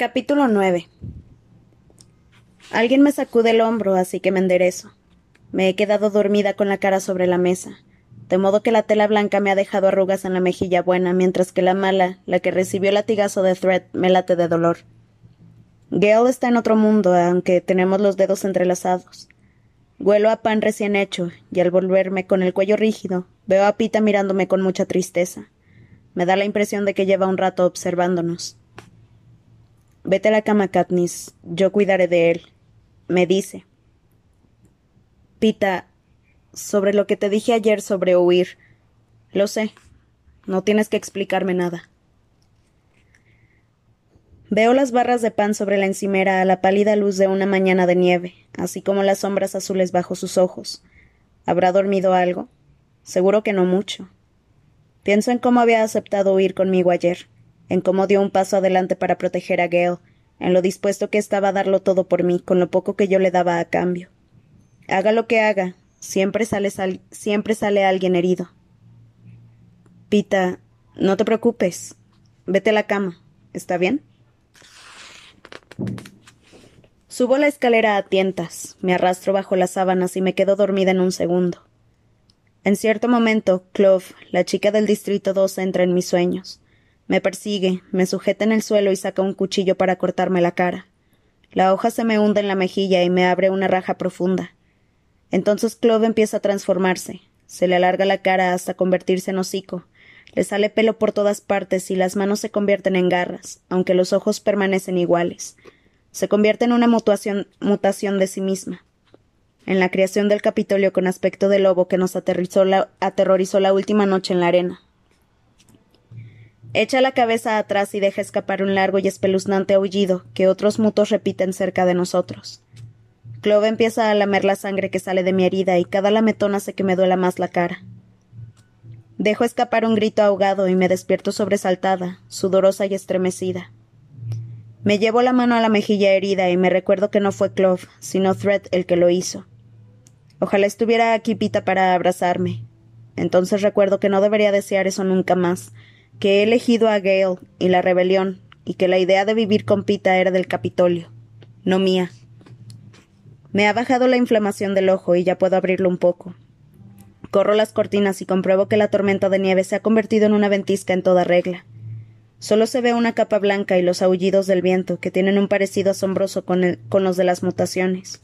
Capítulo 9 Alguien me sacude el hombro, así que me enderezo. Me he quedado dormida con la cara sobre la mesa, de modo que la tela blanca me ha dejado arrugas en la mejilla buena, mientras que la mala, la que recibió el latigazo de Thread, me late de dolor. Gale está en otro mundo, aunque tenemos los dedos entrelazados. Huelo a pan recién hecho, y al volverme con el cuello rígido, veo a Pita mirándome con mucha tristeza. Me da la impresión de que lleva un rato observándonos. Vete a la cama, Katniss. Yo cuidaré de él. Me dice. Pita, sobre lo que te dije ayer sobre huir. Lo sé. No tienes que explicarme nada. Veo las barras de pan sobre la encimera a la pálida luz de una mañana de nieve, así como las sombras azules bajo sus ojos. ¿Habrá dormido algo? Seguro que no mucho. Pienso en cómo había aceptado huir conmigo ayer, en cómo dio un paso adelante para proteger a Gale, en lo dispuesto que estaba a darlo todo por mí, con lo poco que yo le daba a cambio. Haga lo que haga, siempre sale, siempre sale alguien herido. Pita, no te preocupes. Vete a la cama. ¿Está bien? Subo la escalera a tientas, me arrastro bajo las sábanas y me quedo dormida en un segundo. En cierto momento, Clove, la chica del Distrito 2, entra en mis sueños. Me persigue, me sujeta en el suelo y saca un cuchillo para cortarme la cara. La hoja se me hunde en la mejilla y me abre una raja profunda. Entonces Clove empieza a transformarse. Se le alarga la cara hasta convertirse en hocico. Le sale pelo por todas partes y las manos se convierten en garras, aunque los ojos permanecen iguales. Se convierte en una mutación, de sí misma. En la creación del Capitolio con aspecto de lobo que nos aterrorizó la última noche en la arena. Echa la cabeza atrás y deja escapar un largo y espeluznante aullido que otros mutos repiten cerca de nosotros. Clove empieza a lamer la sangre que sale de mi herida y cada lametón hace que me duela más la cara. Dejo escapar un grito ahogado y me despierto sobresaltada, sudorosa y estremecida. Me llevo la mano a la mejilla herida y me recuerdo que no fue Clove, sino Thread el que lo hizo. Ojalá estuviera aquí Pita para abrazarme. Entonces recuerdo que no debería desear eso nunca más, que he elegido a Gale y la rebelión, y que la idea de vivir con Pita era del Capitolio, no mía. Me ha bajado la inflamación del ojo y ya puedo abrirlo un poco. Corro las cortinas y compruebo que la tormenta de nieve se ha convertido en una ventisca en toda regla. Solo se ve una capa blanca y los aullidos del viento, que tienen un parecido asombroso con, con los de las mutaciones.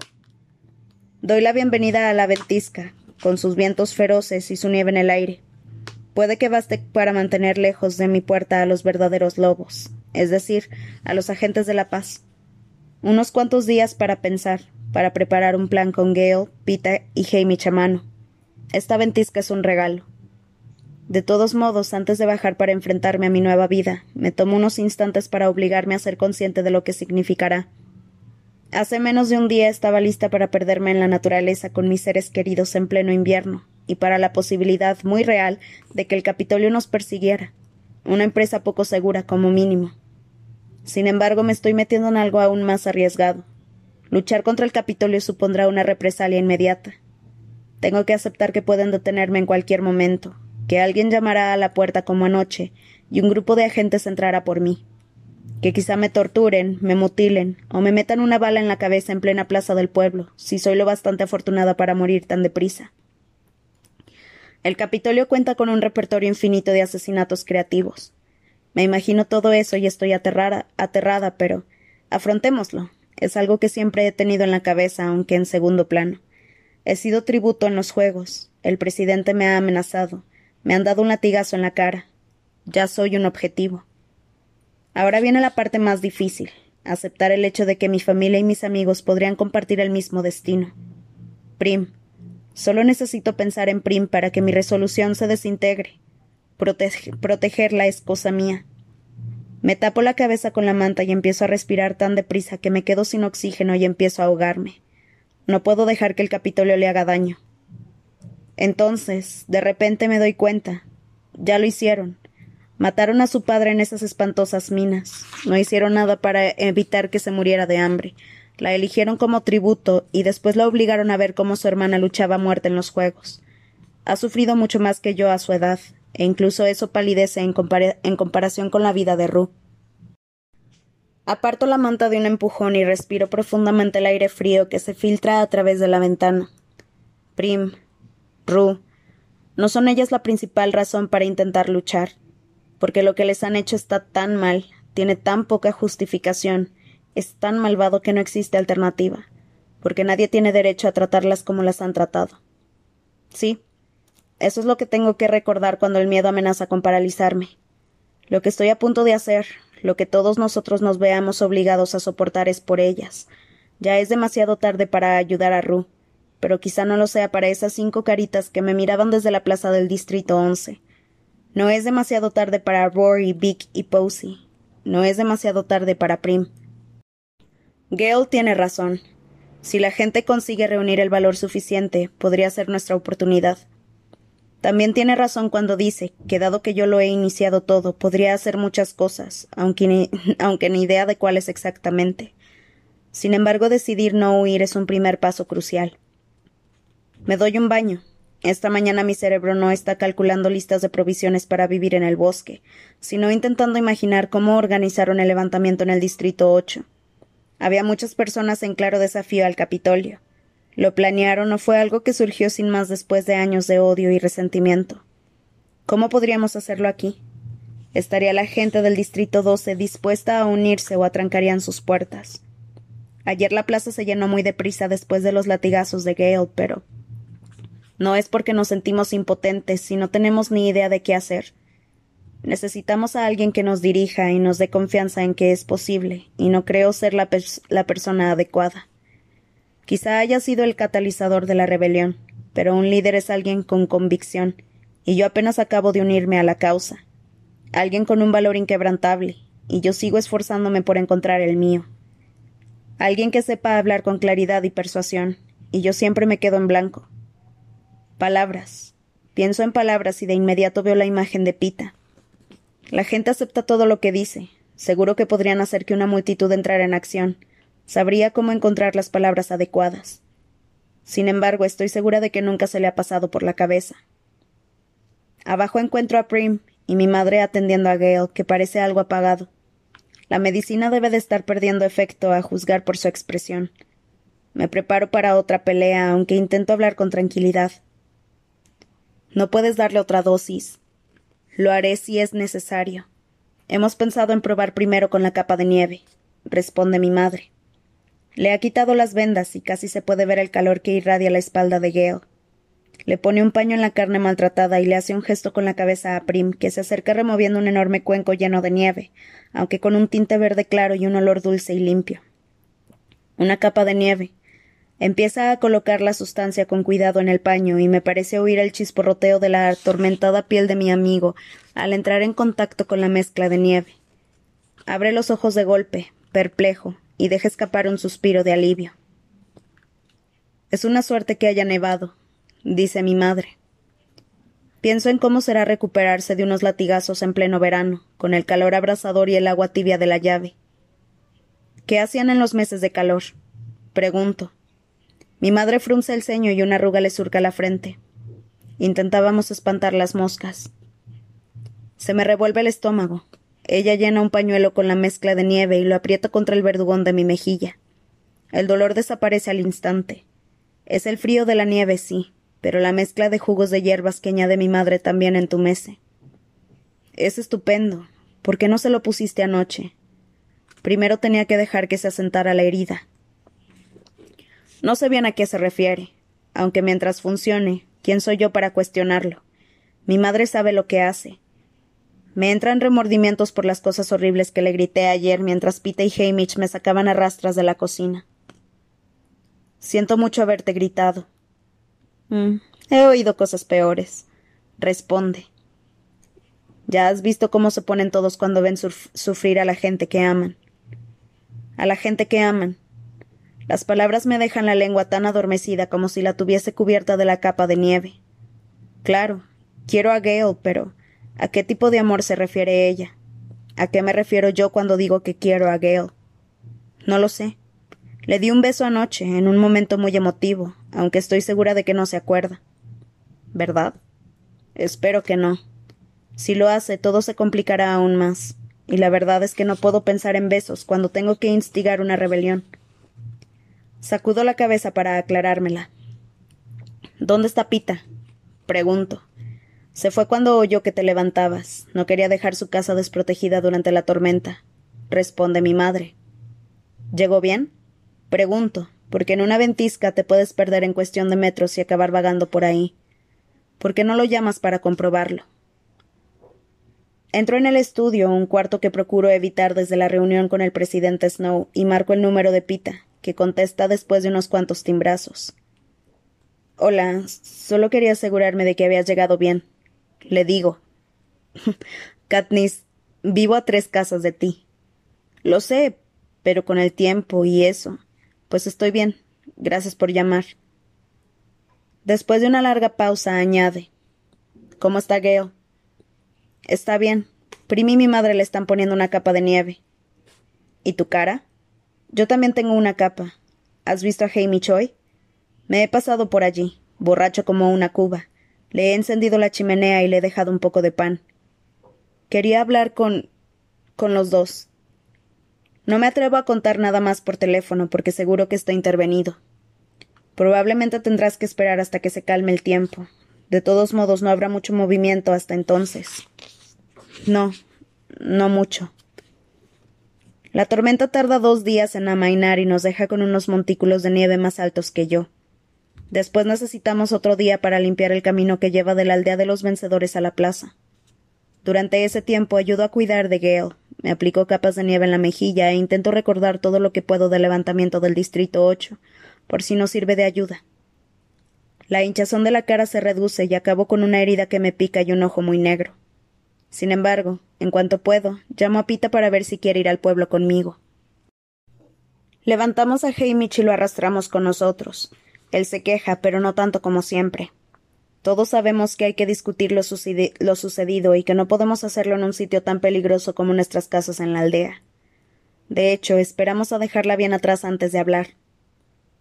Doy la bienvenida a la ventisca, con sus vientos feroces y su nieve en el aire. Puede que baste para mantener lejos de mi puerta a los verdaderos lobos, es decir, a los agentes de la paz. Unos cuantos días para pensar, para preparar un plan con Gale, Pita y Hamish a mano. Esta ventisca es un regalo. De todos modos, antes de bajar para enfrentarme a mi nueva vida, me tomo unos instantes para obligarme a ser consciente de lo que significará. Hace menos de un día estaba lista para perderme en la naturaleza con mis seres queridos en pleno invierno, y para la posibilidad muy real de que el Capitolio nos persiguiera. Una empresa poco segura, como mínimo. Sin embargo, me estoy metiendo en algo aún más arriesgado. Luchar contra el Capitolio supondrá una represalia inmediata. Tengo que aceptar que pueden detenerme en cualquier momento, que alguien llamará a la puerta como anoche, y un grupo de agentes entrará por mí. Que quizá me torturen, me mutilen, o me metan una bala en la cabeza en plena plaza del pueblo, si soy lo bastante afortunada para morir tan deprisa. El Capitolio cuenta con un repertorio infinito de asesinatos creativos. Me imagino todo eso y estoy aterrada, aterrada, pero afrontémoslo. Es algo que siempre he tenido en la cabeza, aunque en segundo plano. He sido tributo en los juegos. El presidente me ha amenazado. Me han dado un latigazo en la cara. Ya soy un objetivo. Ahora viene la parte más difícil, aceptar el hecho de que mi familia y mis amigos podrían compartir el mismo destino. Prim. Solo necesito pensar en Prim para que mi resolución se desintegre. protegerla es cosa mía. Me tapo la cabeza con la manta y empiezo a respirar tan deprisa que me quedo sin oxígeno y empiezo a ahogarme. No puedo dejar que el Capitolio le haga daño. Entonces, de repente me doy cuenta. Ya lo hicieron. Mataron a su padre en esas espantosas minas. No hicieron nada para evitar que se muriera de hambre. La eligieron como tributo y después la obligaron a ver cómo su hermana luchaba a muerte en los juegos. Ha sufrido mucho más que yo a su edad, e incluso eso palidece en, comparación con la vida de Ru. Aparto la manta de un empujón y respiro profundamente el aire frío que se filtra a través de la ventana. Prim, Ru, no son ellas la principal razón para intentar luchar, porque lo que les han hecho está tan mal, tiene tan poca justificación, es tan malvado que no existe alternativa, porque nadie tiene derecho a tratarlas como las han tratado. Sí, eso es lo que tengo que recordar cuando el miedo amenaza con paralizarme. Lo que estoy a punto de hacer, lo que todos nosotros nos veamos obligados a soportar es por ellas. Ya es demasiado tarde para ayudar a Ru, pero quizá no lo sea para esas cinco caritas que me miraban desde la plaza del Distrito once. No es demasiado tarde para Rory, Vic y Posey. No es demasiado tarde para Prim. Gale tiene razón. Si la gente consigue reunir el valor suficiente, podría ser nuestra oportunidad. También tiene razón cuando dice que dado que yo lo he iniciado todo, podría hacer muchas cosas, aunque ni, aunque ni idea de cuáles exactamente. Sin embargo, decidir no huir es un primer paso crucial. Me doy un baño. Esta mañana mi cerebro no está calculando listas de provisiones para vivir en el bosque, sino intentando imaginar cómo organizaron el levantamiento en el Distrito 8. Había muchas personas en claro desafío al Capitolio. Lo planearon o fue algo que surgió sin más después de años de odio y resentimiento. ¿Cómo podríamos hacerlo aquí? ¿Estaría la gente del Distrito 12 dispuesta a unirse o atrancarían sus puertas? Ayer la plaza se llenó muy deprisa después de los latigazos de Gale, pero no es porque nos sentimos impotentes y no tenemos ni idea de qué hacer. Necesitamos a alguien que nos dirija y nos dé confianza en que es posible, y no creo ser la, persona adecuada. Quizá haya sido el catalizador de la rebelión, pero un líder es alguien con convicción, y yo apenas acabo de unirme a la causa. Alguien con un valor inquebrantable, y yo sigo esforzándome por encontrar el mío. Alguien que sepa hablar con claridad y persuasión, y yo siempre me quedo en blanco. Palabras. Pienso en palabras y de inmediato veo la imagen de Pita. La gente acepta todo lo que dice. Seguro que podrían hacer que una multitud entrara en acción, Sabría cómo encontrar las palabras adecuadas. Sin embargo, estoy segura de que nunca se le ha pasado por la cabeza. Abajo encuentro a Prim y mi madre atendiendo a Gale, que parece algo apagado. La medicina debe de estar perdiendo efecto a juzgar por su expresión. Me preparo para otra pelea, aunque intento hablar con tranquilidad. No puedes darle otra dosis. Lo haré si es necesario. Hemos pensado en probar primero con la capa de nieve, responde mi madre. Le ha quitado las vendas y casi se puede ver el calor que irradia la espalda de Gale. Le pone un paño en la carne maltratada y le hace un gesto con la cabeza a Prim, que se acerca removiendo un enorme cuenco lleno de nieve, aunque con un tinte verde claro y un olor dulce y limpio. Una capa de nieve. Empieza a colocar la sustancia con cuidado en el paño y me parece oír el chisporroteo de la atormentada piel de mi amigo al entrar en contacto con la mezcla de nieve. Abre los ojos de golpe, perplejo, y deja escapar un suspiro de alivio. Es una suerte que haya nevado, dice mi madre. Pienso en cómo será recuperarse de unos latigazos en pleno verano, con el calor abrasador y el agua tibia de la llave. ¿Qué hacían en los meses de calor? Pregunto. Mi madre frunce el ceño y una arruga le surca la frente. Intentábamos espantar las moscas. Se me revuelve el estómago. Ella llena un pañuelo con la mezcla de nieve y lo aprieta contra el verdugón de mi mejilla. El dolor desaparece al instante. Es el frío de la nieve, sí, pero la mezcla de jugos de hierbas que añade mi madre también entumece. Es estupendo. ¿Por qué no se lo pusiste anoche? Primero tenía que dejar que se asentara la herida. No sé bien a qué se refiere, aunque mientras funcione, ¿quién soy yo para cuestionarlo? Mi madre sabe lo que hace, me entran remordimientos por las cosas horribles que le grité ayer mientras Pita y Hamish me sacaban a rastras de la cocina. Siento mucho haberte gritado. Mm, he oído cosas peores. Responde. Ya has visto cómo se ponen todos cuando ven sufrir a la gente que aman. A la gente que aman. Las palabras me dejan la lengua tan adormecida como si la tuviese cubierta de la capa de nieve. Claro, quiero a Gale, pero ¿A qué tipo de amor se refiere ella? ¿A qué me refiero yo cuando digo que quiero a Gale? No lo sé. Le di un beso anoche, en un momento muy emotivo, aunque estoy segura de que no se acuerda. ¿Verdad? Espero que no. Si lo hace, todo se complicará aún más. y la verdad es que no puedo pensar en besos cuando tengo que instigar una rebelión. Sacudo la cabeza para aclarármela. ¿Dónde está Pita? Pregunto. Se fue cuando oyó que te levantabas. No quería dejar su casa desprotegida durante la tormenta. Responde mi madre. ¿Llegó bien? Pregunto, porque en una ventisca te puedes perder en cuestión de metros y acabar vagando por ahí. ¿Por qué no lo llamas para comprobarlo? Entro en el estudio, un cuarto que procuro evitar desde la reunión con el presidente Snow, y marco el número de Pita, que contesta después de unos cuantos timbrazos. Hola, solo quería asegurarme de que habías llegado bien. Le digo. Katniss, vivo a tres casas de ti. Lo sé, pero con el tiempo y eso. Pues estoy bien. Gracias por llamar. Después de una larga pausa, añade. ¿Cómo está Gale? Está bien. Primi y mi madre le están poniendo una capa de nieve. ¿Y tu cara? Yo también tengo una capa. ¿Has visto a Hamish hoy? Me he pasado por allí, borracho como una cuba. Le he encendido la chimenea y le he dejado un poco de pan. Quería hablar con. con los dos. No me atrevo a contar nada más por teléfono porque seguro que está intervenido. Probablemente tendrás que esperar hasta que se calme el tiempo. De todos modos, no habrá mucho movimiento hasta entonces. No, no mucho. La tormenta tarda dos días en amainar y nos deja con unos montículos de nieve más altos que yo. Después necesitamos otro día para limpiar el camino que lleva de la aldea de los vencedores a la plaza. Durante ese tiempo ayudo a cuidar de Gale, me aplico capas de nieve en la mejilla e intento recordar todo lo que puedo del levantamiento del Distrito 8, por si no sirve de ayuda. La hinchazón de la cara se reduce y acabo con una herida que me pica y un ojo muy negro. Sin embargo, en cuanto puedo, llamo a Pita para ver si quiere ir al pueblo conmigo. Levantamos a Hamish y lo arrastramos con nosotros. Él se queja, pero no tanto como siempre. Todos sabemos que hay que discutir lo, lo, sucedido y que no podemos hacerlo en un sitio tan peligroso como nuestras casas en la aldea. De hecho, esperamos a dejarla bien atrás antes de hablar.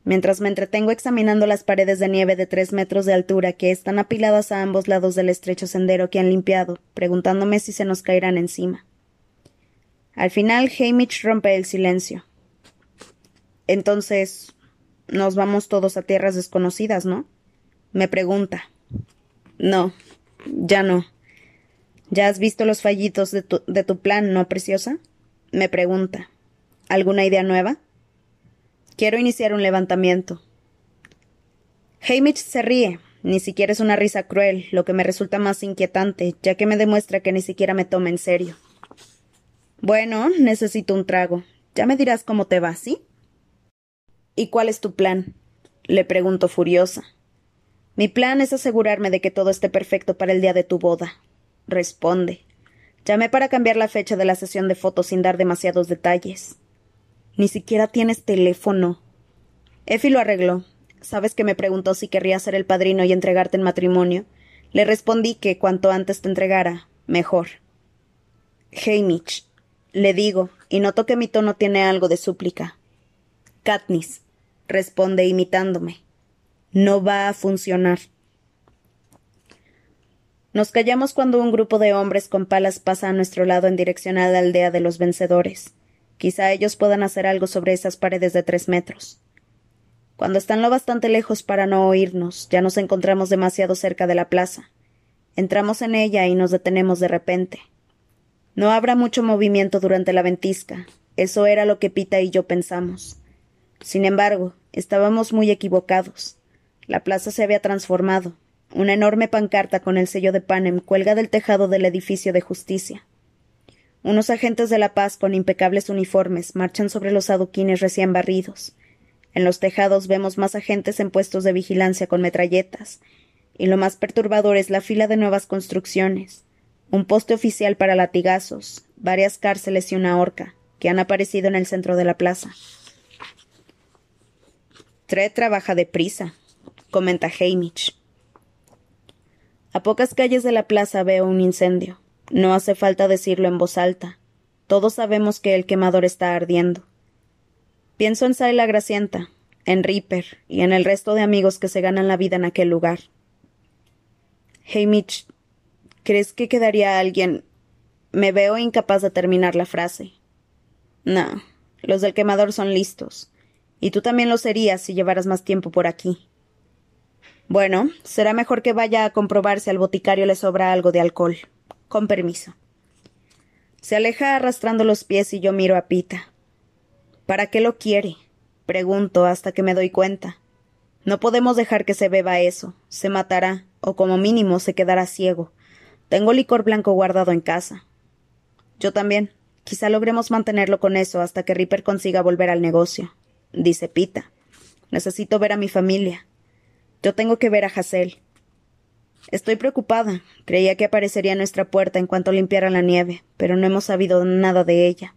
Mientras me entretengo examinando las paredes de nieve de tres metros de altura que están apiladas a ambos lados del estrecho sendero que han limpiado, preguntándome si se nos caerán encima. Al final, Hamish rompe el silencio. Entonces, nos vamos todos a tierras desconocidas, ¿no? Me pregunta. No, ya no. ¿Ya has visto los fallitos de tu, de tu plan, no, preciosa? Me pregunta. ¿Alguna idea nueva? Quiero iniciar un levantamiento. Hamish se ríe. Ni siquiera es una risa cruel, lo que me resulta más inquietante, ya que me demuestra que ni siquiera me toma en serio. Bueno, necesito un trago. Ya me dirás cómo te va, ¿sí? ¿Y cuál es tu plan? le pregunto furiosa. Mi plan es asegurarme de que todo esté perfecto para el día de tu boda. Responde. Llamé para cambiar la fecha de la sesión de fotos sin dar demasiados detalles. Ni siquiera tienes teléfono. Effie lo arregló. Sabes que me preguntó si querría ser el padrino y entregarte en matrimonio. Le respondí que cuanto antes te entregara, mejor. Hamish, le digo, y noto que mi tono tiene algo de súplica. Katniss, responde imitándome. No va a funcionar. Nos callamos cuando un grupo de hombres con palas pasa a nuestro lado en dirección a la aldea de los vencedores. Quizá ellos puedan hacer algo sobre esas paredes de tres metros. Cuando están lo bastante lejos para no oírnos, ya nos encontramos demasiado cerca de la plaza. Entramos en ella y nos detenemos de repente. No habrá mucho movimiento durante la ventisca. Eso era lo que Pita y yo pensamos. Sin embargo, estábamos muy equivocados. La plaza se había transformado. Una enorme pancarta con el sello de Panem cuelga del tejado del edificio de justicia. Unos agentes de la paz con impecables uniformes marchan sobre los adoquines recién barridos. En los tejados vemos más agentes en puestos de vigilancia con metralletas. Y lo más perturbador es la fila de nuevas construcciones. Un poste oficial para latigazos, varias cárceles y una horca, que han aparecido en el centro de la plaza. Tre trabaja deprisa, comenta Hamish. A pocas calles de la plaza veo un incendio. No hace falta decirlo en voz alta. Todos sabemos que el quemador está ardiendo. Pienso en Sayla Gracienta, en Reaper y en el resto de amigos que se ganan la vida en aquel lugar. Hamish, ¿crees que quedaría alguien Me veo incapaz de terminar la frase. No, los del quemador son listos. Y tú también lo serías si llevaras más tiempo por aquí. Bueno, será mejor que vaya a comprobar si al boticario le sobra algo de alcohol. Con permiso. Se aleja arrastrando los pies y yo miro a Pita. ¿Para qué lo quiere? Pregunto hasta que me doy cuenta. No podemos dejar que se beba eso. Se matará, o como mínimo se quedará ciego. Tengo licor blanco guardado en casa. Yo también. Quizá logremos mantenerlo con eso hasta que Ripper consiga volver al negocio, dice Pita. Necesito ver a mi familia. Yo tengo que ver a Hazel. Estoy preocupada. Creía que aparecería nuestra puerta en cuanto limpiara la nieve, pero no hemos sabido nada de ella.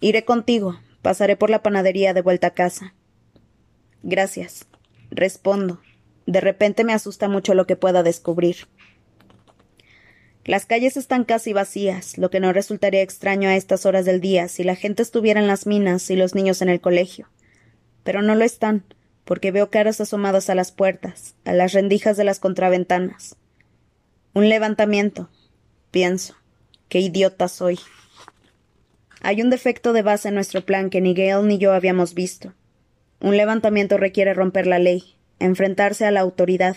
Iré contigo. Pasaré por la panadería de vuelta a casa. Gracias. Respondo. De repente me asusta mucho lo que pueda descubrir. Las calles están casi vacías, lo que no resultaría extraño a estas horas del día si la gente estuviera en las minas y los niños en el colegio. Pero no lo están porque veo caras asomadas a las puertas, a las rendijas de las contraventanas. Un levantamiento, pienso. Qué idiota soy. Hay un defecto de base en nuestro plan que ni Gale ni yo habíamos visto. Un levantamiento requiere romper la ley, enfrentarse a la autoridad.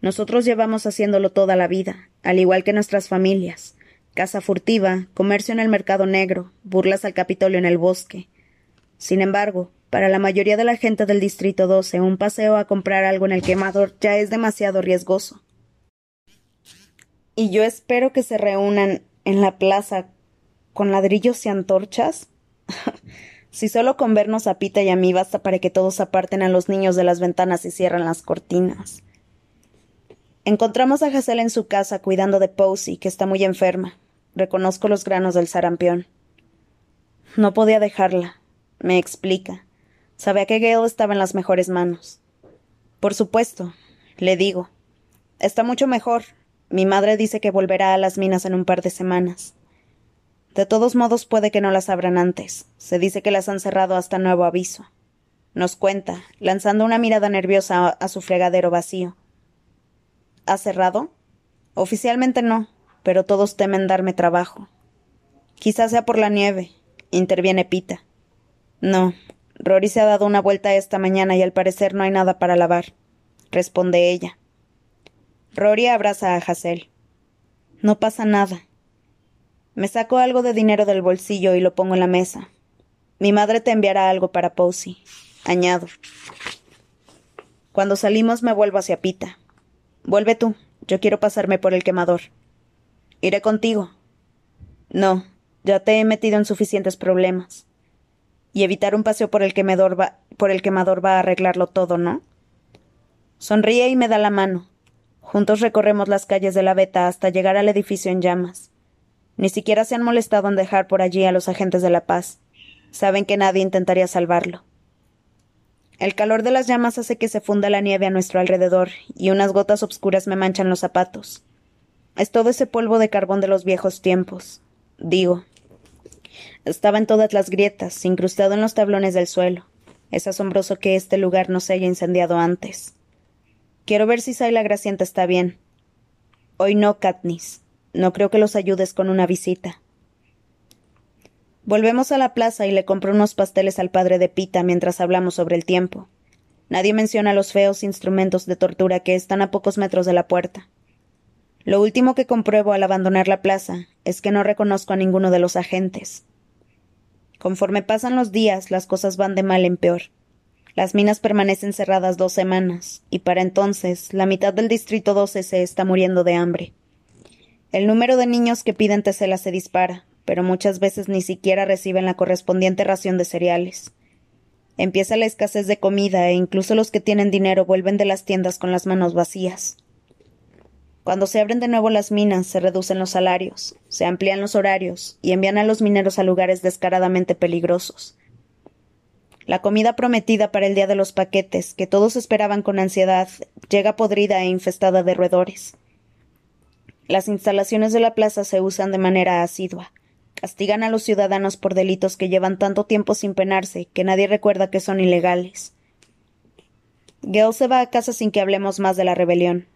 Nosotros llevamos haciéndolo toda la vida, al igual que nuestras familias. Casa furtiva, comercio en el mercado negro, burlas al Capitolio en el bosque. Sin embargo, para la mayoría de la gente del Distrito 12, un paseo a comprar algo en el quemador ya es demasiado riesgoso. Y yo espero que se reúnan en la plaza con ladrillos y antorchas. si solo con vernos a Pita y a mí basta para que todos aparten a los niños de las ventanas y cierren las cortinas. Encontramos a Hazel en su casa cuidando de Posey, que está muy enferma. Reconozco los granos del sarampión. No podía dejarla, me explica. Sabía que Gale estaba en las mejores manos. Por supuesto, le digo. Está mucho mejor. Mi madre dice que volverá a las minas en un par de semanas. De todos modos puede que no las abran antes. Se dice que las han cerrado hasta nuevo aviso. Nos cuenta, lanzando una mirada nerviosa a su fregadero vacío. ¿Ha cerrado? Oficialmente no, pero todos temen darme trabajo. Quizás sea por la nieve, interviene Pita. No, Rory se ha dado una vuelta esta mañana y al parecer no hay nada para lavar, responde ella. Rory abraza a Hazel. No pasa nada. Me saco algo de dinero del bolsillo y lo pongo en la mesa. Mi madre te enviará algo para Posey. Añado. Cuando salimos me vuelvo hacia Pita. Vuelve tú. Yo quiero pasarme por el quemador. Iré contigo. No, ya te he metido en suficientes problemas. Y evitar un paseo por el quemador va, por el quemador va a arreglarlo todo, ¿no? Sonríe y me da la mano. Juntos recorremos las calles de la Beta hasta llegar al edificio en llamas. Ni siquiera se han molestado en dejar por allí a los agentes de la paz. Saben que nadie intentaría salvarlo. El calor de las llamas hace que se funda la nieve a nuestro alrededor, y unas gotas obscuras me manchan los zapatos. Es todo ese polvo de carbón de los viejos tiempos. Digo, estaba en todas las grietas, incrustado en los tablones del suelo. Es asombroso que este lugar no se haya incendiado antes. Quiero ver si Sai la Gracienta está bien. Hoy no, Katniss. No creo que los ayudes con una visita. Volvemos a la plaza y le compro unos pasteles al padre de Pita mientras hablamos sobre el tiempo. Nadie menciona los feos instrumentos de tortura que están a pocos metros de la puerta. Lo último que compruebo al abandonar la plaza es que no reconozco a ninguno de los agentes. Conforme pasan los días, las cosas van de mal en peor. Las minas permanecen cerradas dos semanas, y para entonces la mitad del Distrito 12 se está muriendo de hambre. El número de niños que piden tesela se dispara, pero muchas veces ni siquiera reciben la correspondiente ración de cereales. Empieza la escasez de comida e incluso los que tienen dinero vuelven de las tiendas con las manos vacías. Cuando se abren de nuevo las minas, se reducen los salarios, se amplían los horarios y envían a los mineros a lugares descaradamente peligrosos. La comida prometida para el día de los paquetes, que todos esperaban con ansiedad, llega podrida e infestada de roedores. Las instalaciones de la plaza se usan de manera asidua. Castigan a los ciudadanos por delitos que llevan tanto tiempo sin penarse que nadie recuerda que son ilegales. Gale se va a casa sin que hablemos más de la rebelión.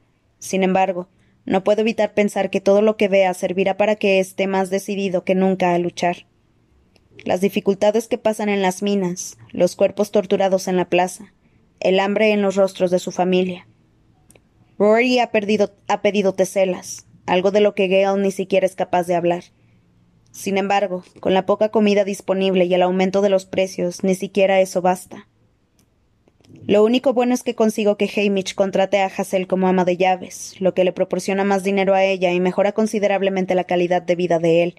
Sin embargo, no puedo evitar pensar que todo lo que vea servirá para que esté más decidido que nunca a luchar. Las dificultades que pasan en las minas, los cuerpos torturados en la plaza, el hambre en los rostros de su familia. Rory ha, perdido, ha pedido teselas, algo de lo que Gale ni siquiera es capaz de hablar. Sin embargo, con la poca comida disponible y el aumento de los precios, ni siquiera eso basta. Lo único bueno es que consigo que Hamish contrate a Hassel como ama de llaves, lo que le proporciona más dinero a ella y mejora considerablemente la calidad de vida de él.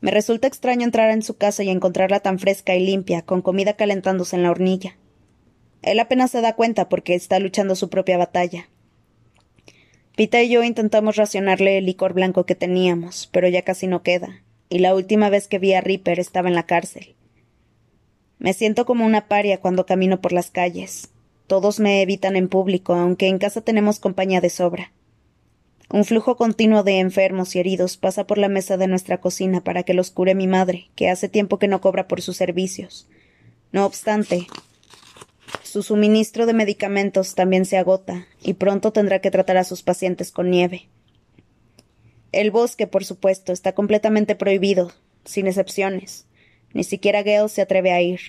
Me resulta extraño entrar en su casa y encontrarla tan fresca y limpia, con comida calentándose en la hornilla. Él apenas se da cuenta porque está luchando su propia batalla. Pita y yo intentamos racionarle el licor blanco que teníamos, pero ya casi no queda, y la última vez que vi a Ripper estaba en la cárcel. Me siento como una paria cuando camino por las calles. Todos me evitan en público, aunque en casa tenemos compañía de sobra. Un flujo continuo de enfermos y heridos pasa por la mesa de nuestra cocina para que los cure mi madre, que hace tiempo que no cobra por sus servicios. No obstante, su suministro de medicamentos también se agota, y pronto tendrá que tratar a sus pacientes con nieve. El bosque, por supuesto, está completamente prohibido, sin excepciones. Ni siquiera Gale se atreve a ir.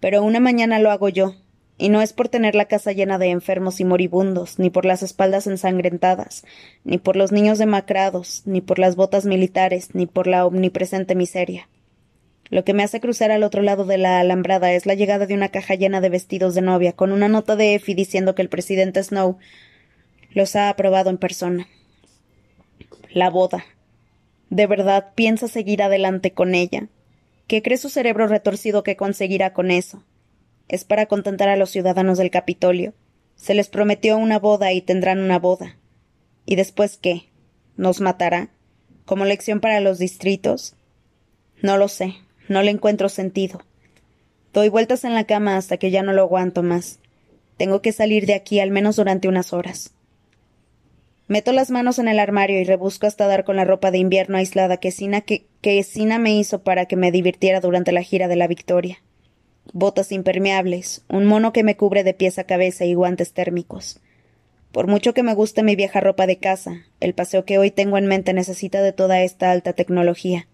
Pero una mañana lo hago yo, y no es por tener la casa llena de enfermos y moribundos, ni por las espaldas ensangrentadas, ni por los niños demacrados, ni por las botas militares, ni por la omnipresente miseria. Lo que me hace cruzar al otro lado de la alambrada es la llegada de una caja llena de vestidos de novia, con una nota de Effie diciendo que el presidente Snow los ha aprobado en persona. La boda. ¿De verdad piensa seguir adelante con ella? ¿Qué cree su cerebro retorcido que conseguirá con eso? ¿Es para contentar a los ciudadanos del Capitolio? Se les prometió una boda y tendrán una boda. ¿Y después qué? ¿Nos matará? ¿Como lección para los distritos? No lo sé, no le encuentro sentido. Doy vueltas en la cama hasta que ya no lo aguanto más. Tengo que salir de aquí al menos durante unas horas. Meto las manos en el armario y rebusco hasta dar con la ropa de invierno aislada que Sina, que, Sina me hizo para que me divirtiera durante la gira de la Victoria. Botas impermeables, un mono que me cubre de pies a cabeza y guantes térmicos. Por mucho que me guste mi vieja ropa de casa, el paseo que hoy tengo en mente necesita de toda esta alta tecnología.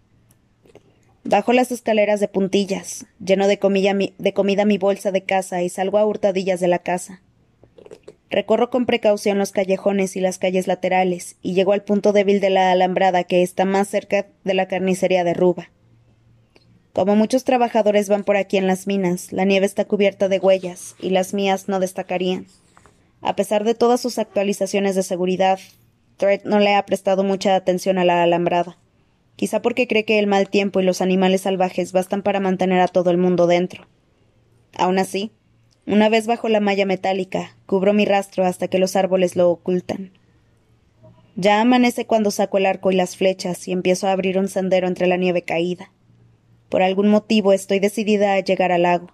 Bajo las escaleras de puntillas, lleno de, de comida mi bolsa de casa y salgo a hurtadillas de la casa. Recorro con precaución los callejones y las calles laterales, y llego al punto débil de la alambrada que está más cerca de la carnicería de Ruba. Como muchos trabajadores van por aquí en las minas, la nieve está cubierta de huellas, y las mías no destacarían. A pesar de todas sus actualizaciones de seguridad, Thread no le ha prestado mucha atención a la alambrada. Quizá porque cree que el mal tiempo y los animales salvajes bastan para mantener a todo el mundo dentro. Aun así, una vez bajo la malla metálica, cubro mi rastro hasta que los árboles lo ocultan. Ya amanece cuando saco el arco y las flechas y empiezo a abrir un sendero entre la nieve caída. Por algún motivo estoy decidida a llegar al lago.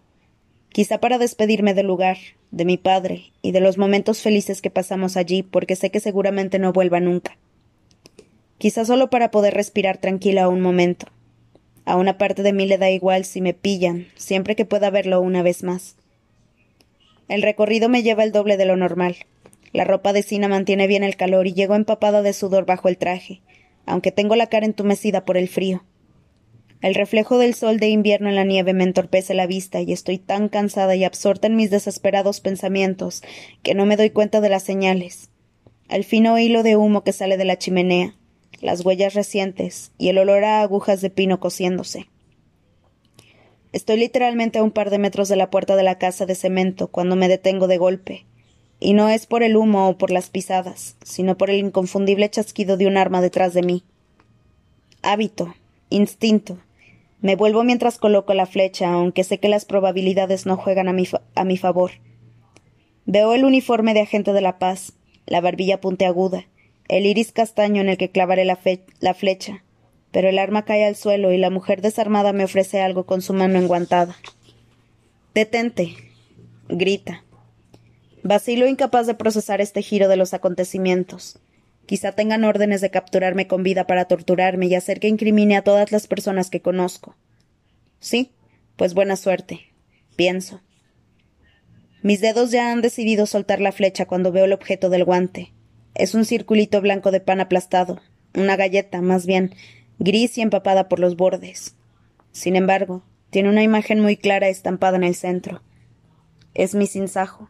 Quizá para despedirme del lugar, de mi padre y de los momentos felices que pasamos allí, porque sé que seguramente no vuelva nunca. Quizá solo para poder respirar tranquila un momento. A una parte de mí le da igual si me pillan, siempre que pueda verlo una vez más. El recorrido me lleva el doble de lo normal. La ropa de Sina mantiene bien el calor y llego empapada de sudor bajo el traje, aunque tengo la cara entumecida por el frío. El reflejo del sol de invierno en la nieve me entorpece la vista y estoy tan cansada y absorta en mis desesperados pensamientos que no me doy cuenta de las señales. El fino hilo de humo que sale de la chimenea, las huellas recientes y el olor a agujas de pino cociéndose. Estoy literalmente a un par de metros de la puerta de la casa de cemento cuando me detengo de golpe. Y no es por el humo o por las pisadas, sino por el inconfundible chasquido de un arma detrás de mí. Hábito, instinto. Me vuelvo mientras coloco la flecha, aunque sé que las probabilidades no juegan a mi, a mi favor. Veo el uniforme de agente de la paz, la barbilla puntiaguda, el iris castaño en el que clavaré la, la flecha, pero el arma cae al suelo y la mujer desarmada me ofrece algo con su mano enguantada. Detente. grita. Vacilo incapaz de procesar este giro de los acontecimientos. Quizá tengan órdenes de capturarme con vida para torturarme y hacer que incrimine a todas las personas que conozco. Sí, pues buena suerte, pienso. Mis dedos ya han decidido soltar la flecha cuando veo el objeto del guante. Es un circulito blanco de pan aplastado, una galleta, más bien, gris y empapada por los bordes. Sin embargo, tiene una imagen muy clara estampada en el centro. Es mi sinsajo.